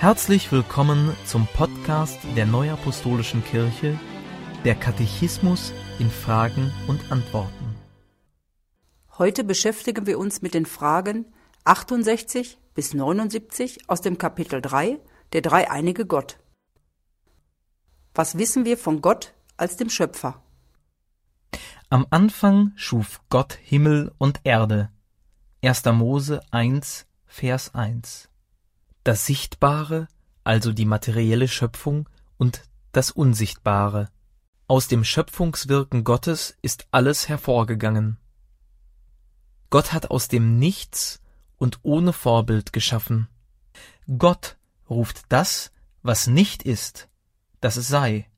Herzlich willkommen zum Podcast der Neuapostolischen Kirche, der Katechismus in Fragen und Antworten. Heute beschäftigen wir uns mit den Fragen 68 bis 79 aus dem Kapitel 3, der dreieinige Gott. Was wissen wir von Gott als dem Schöpfer? Am Anfang schuf Gott Himmel und Erde. 1. Mose 1, Vers 1. Das Sichtbare, also die materielle Schöpfung, und das Unsichtbare. Aus dem Schöpfungswirken Gottes ist alles hervorgegangen. Gott hat aus dem Nichts und ohne Vorbild geschaffen. Gott ruft das, was nicht ist, dass es sei.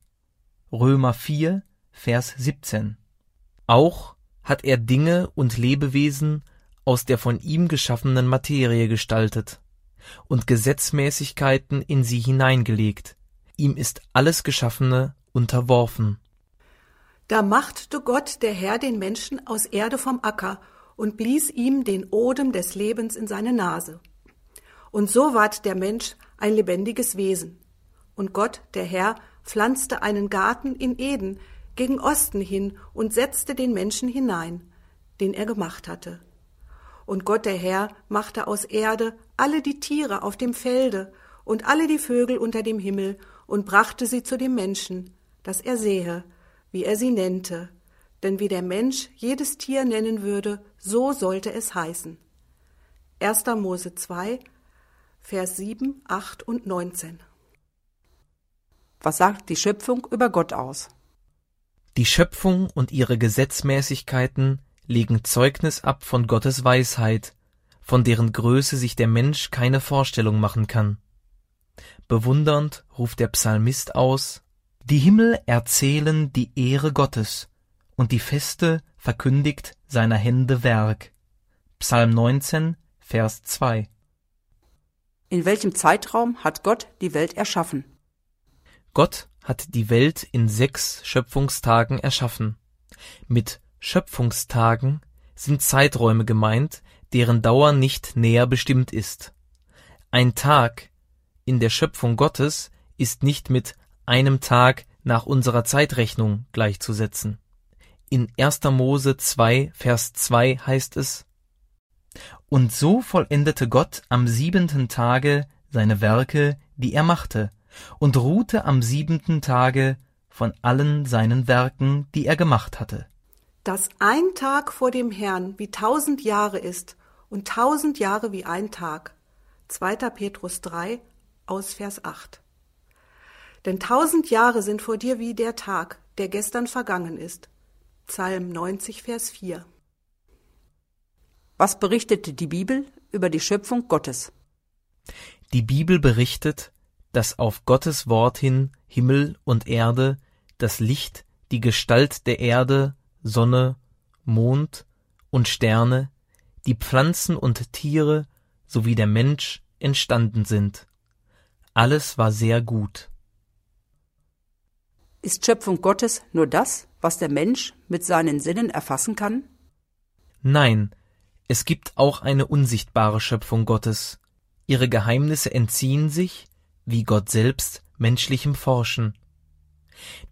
Römer 4, Vers 17. Auch hat er Dinge und Lebewesen aus der von ihm geschaffenen Materie gestaltet und Gesetzmäßigkeiten in sie hineingelegt. Ihm ist alles Geschaffene unterworfen. Da machte Gott der Herr den Menschen aus Erde vom Acker und blies ihm den Odem des Lebens in seine Nase. Und so ward der Mensch ein lebendiges Wesen. Und Gott, der Herr, pflanzte einen Garten in Eden gegen Osten hin und setzte den Menschen hinein, den er gemacht hatte. Und Gott der Herr machte aus Erde alle die Tiere auf dem Felde und alle die Vögel unter dem Himmel und brachte sie zu dem Menschen, dass er sehe, wie er sie nennte. Denn wie der Mensch jedes Tier nennen würde, so sollte es heißen. 1. Mose 2, Vers 7, 8 und 19. Was sagt die Schöpfung über Gott aus? Die Schöpfung und ihre Gesetzmäßigkeiten legen Zeugnis ab von Gottes Weisheit, von deren Größe sich der Mensch keine Vorstellung machen kann. Bewundernd ruft der Psalmist aus Die Himmel erzählen die Ehre Gottes, und die Feste verkündigt seiner Hände Werk. Psalm 19, Vers 2. In welchem Zeitraum hat Gott die Welt erschaffen? Gott hat die Welt in sechs Schöpfungstagen erschaffen. Mit Schöpfungstagen sind Zeiträume gemeint, deren Dauer nicht näher bestimmt ist. Ein Tag in der Schöpfung Gottes ist nicht mit einem Tag nach unserer Zeitrechnung gleichzusetzen. In 1. Mose 2, Vers 2 heißt es, Und so vollendete Gott am siebenten Tage seine Werke, die er machte, und ruhte am siebenten Tage von allen seinen Werken, die er gemacht hatte dass ein Tag vor dem Herrn wie tausend Jahre ist und tausend Jahre wie ein Tag. 2. Petrus 3 aus Vers 8. Denn tausend Jahre sind vor dir wie der Tag, der gestern vergangen ist. Psalm 90, Vers 4. Was berichtete die Bibel über die Schöpfung Gottes? Die Bibel berichtet, dass auf Gottes Wort hin Himmel und Erde, das Licht, die Gestalt der Erde Sonne, Mond und Sterne, die Pflanzen und Tiere sowie der Mensch entstanden sind. Alles war sehr gut. Ist Schöpfung Gottes nur das, was der Mensch mit seinen Sinnen erfassen kann? Nein, es gibt auch eine unsichtbare Schöpfung Gottes. Ihre Geheimnisse entziehen sich, wie Gott selbst, menschlichem Forschen.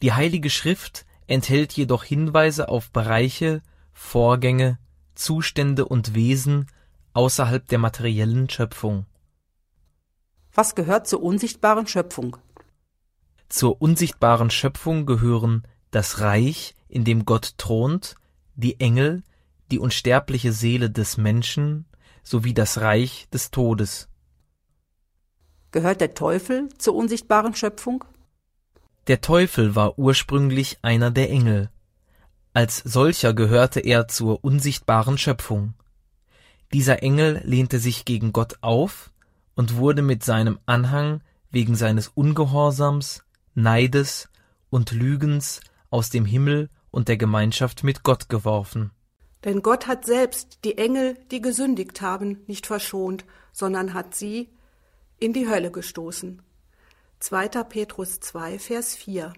Die Heilige Schrift enthält jedoch Hinweise auf Bereiche, Vorgänge, Zustände und Wesen außerhalb der materiellen Schöpfung. Was gehört zur unsichtbaren Schöpfung? Zur unsichtbaren Schöpfung gehören das Reich, in dem Gott thront, die Engel, die unsterbliche Seele des Menschen sowie das Reich des Todes. Gehört der Teufel zur unsichtbaren Schöpfung? Der Teufel war ursprünglich einer der Engel. Als solcher gehörte er zur unsichtbaren Schöpfung. Dieser Engel lehnte sich gegen Gott auf und wurde mit seinem Anhang wegen seines Ungehorsams, Neides und Lügens aus dem Himmel und der Gemeinschaft mit Gott geworfen. Denn Gott hat selbst die Engel, die gesündigt haben, nicht verschont, sondern hat sie in die Hölle gestoßen. 2. Petrus 2, Vers 4.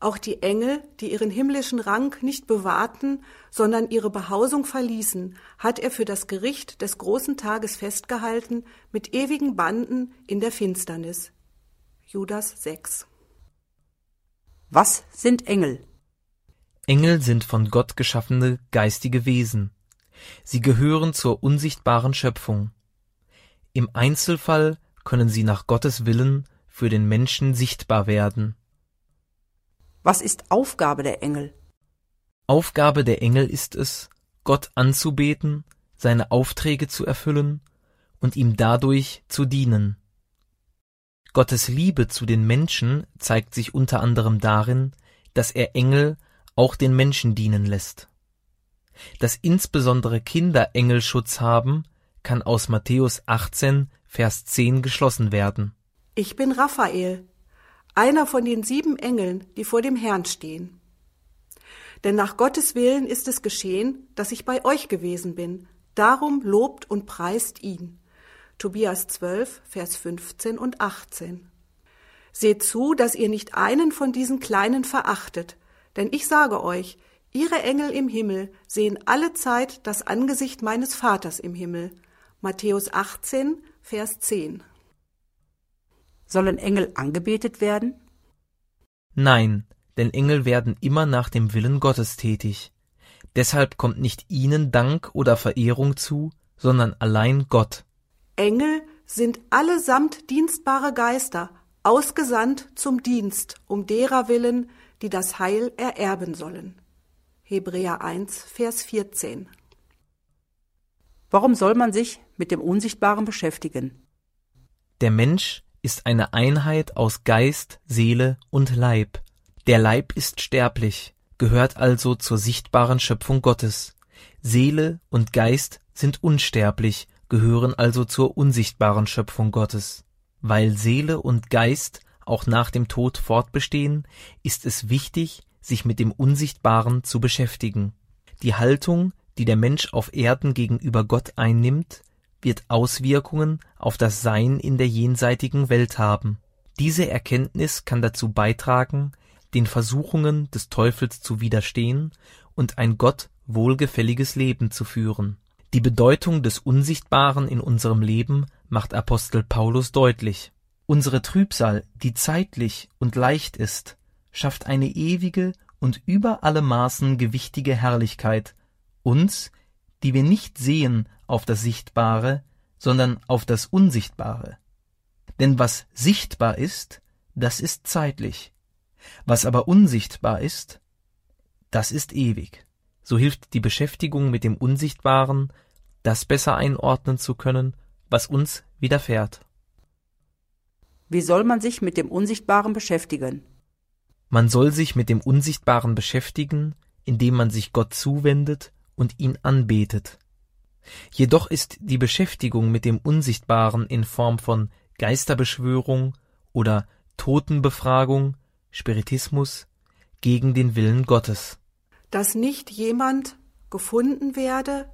Auch die Engel, die ihren himmlischen Rang nicht bewahrten, sondern ihre Behausung verließen, hat er für das Gericht des großen Tages festgehalten mit ewigen Banden in der Finsternis. Judas 6. Was sind Engel? Engel sind von Gott geschaffene geistige Wesen. Sie gehören zur unsichtbaren Schöpfung. Im Einzelfall können sie nach Gottes Willen für den Menschen sichtbar werden. Was ist Aufgabe der Engel? Aufgabe der Engel ist es, Gott anzubeten, seine Aufträge zu erfüllen und ihm dadurch zu dienen. Gottes Liebe zu den Menschen zeigt sich unter anderem darin, dass er Engel auch den Menschen dienen lässt. Dass insbesondere Kinder Engelschutz haben, kann aus Matthäus 18, Vers 10 geschlossen werden. Ich bin Raphael, einer von den sieben Engeln, die vor dem Herrn stehen. Denn nach Gottes Willen ist es geschehen, dass ich bei euch gewesen bin. Darum lobt und preist ihn. Tobias 12, Vers 15 und 18. Seht zu, dass ihr nicht einen von diesen Kleinen verachtet, denn ich sage euch, ihre Engel im Himmel sehen alle Zeit das Angesicht meines Vaters im Himmel. Matthäus 18, Vers 10. Sollen Engel angebetet werden? Nein, denn Engel werden immer nach dem Willen Gottes tätig. Deshalb kommt nicht ihnen Dank oder Verehrung zu, sondern allein Gott. Engel sind allesamt dienstbare Geister, ausgesandt zum Dienst, um derer willen, die das Heil ererben sollen. Hebräer 1, Vers 14. Warum soll man sich mit dem Unsichtbaren beschäftigen? Der Mensch ist eine Einheit aus Geist, Seele und Leib. Der Leib ist sterblich, gehört also zur sichtbaren Schöpfung Gottes. Seele und Geist sind unsterblich, gehören also zur unsichtbaren Schöpfung Gottes. Weil Seele und Geist auch nach dem Tod fortbestehen, ist es wichtig, sich mit dem Unsichtbaren zu beschäftigen. Die Haltung, die der Mensch auf Erden gegenüber Gott einnimmt, wird Auswirkungen auf das Sein in der jenseitigen Welt haben. Diese Erkenntnis kann dazu beitragen, den Versuchungen des Teufels zu widerstehen und ein Gott wohlgefälliges Leben zu führen. Die Bedeutung des Unsichtbaren in unserem Leben macht Apostel Paulus deutlich. Unsere Trübsal, die zeitlich und leicht ist, schafft eine ewige und über alle Maßen gewichtige Herrlichkeit, uns, die wir nicht sehen auf das Sichtbare, sondern auf das Unsichtbare. Denn was sichtbar ist, das ist zeitlich. Was aber unsichtbar ist, das ist ewig. So hilft die Beschäftigung mit dem Unsichtbaren, das besser einordnen zu können, was uns widerfährt. Wie soll man sich mit dem Unsichtbaren beschäftigen? Man soll sich mit dem Unsichtbaren beschäftigen, indem man sich Gott zuwendet und ihn anbetet. Jedoch ist die Beschäftigung mit dem Unsichtbaren in Form von Geisterbeschwörung oder Totenbefragung, Spiritismus, gegen den Willen Gottes. Dass nicht jemand gefunden werde,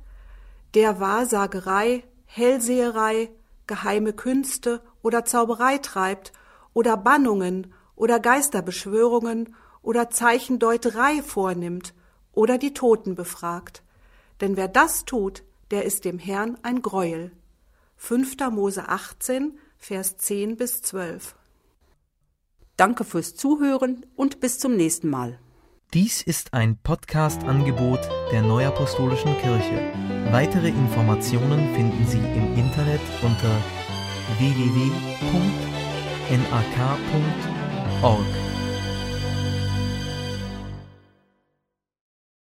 der Wahrsagerei, Hellseherei, geheime Künste oder Zauberei treibt oder Bannungen oder Geisterbeschwörungen oder Zeichendeuterei vornimmt oder die Toten befragt. Denn wer das tut, der ist dem Herrn ein Greuel. 5. Mose 18, Vers 10 bis 12. Danke fürs Zuhören und bis zum nächsten Mal. Dies ist ein Podcast-Angebot der Neuapostolischen Kirche. Weitere Informationen finden Sie im Internet unter www.nak.org.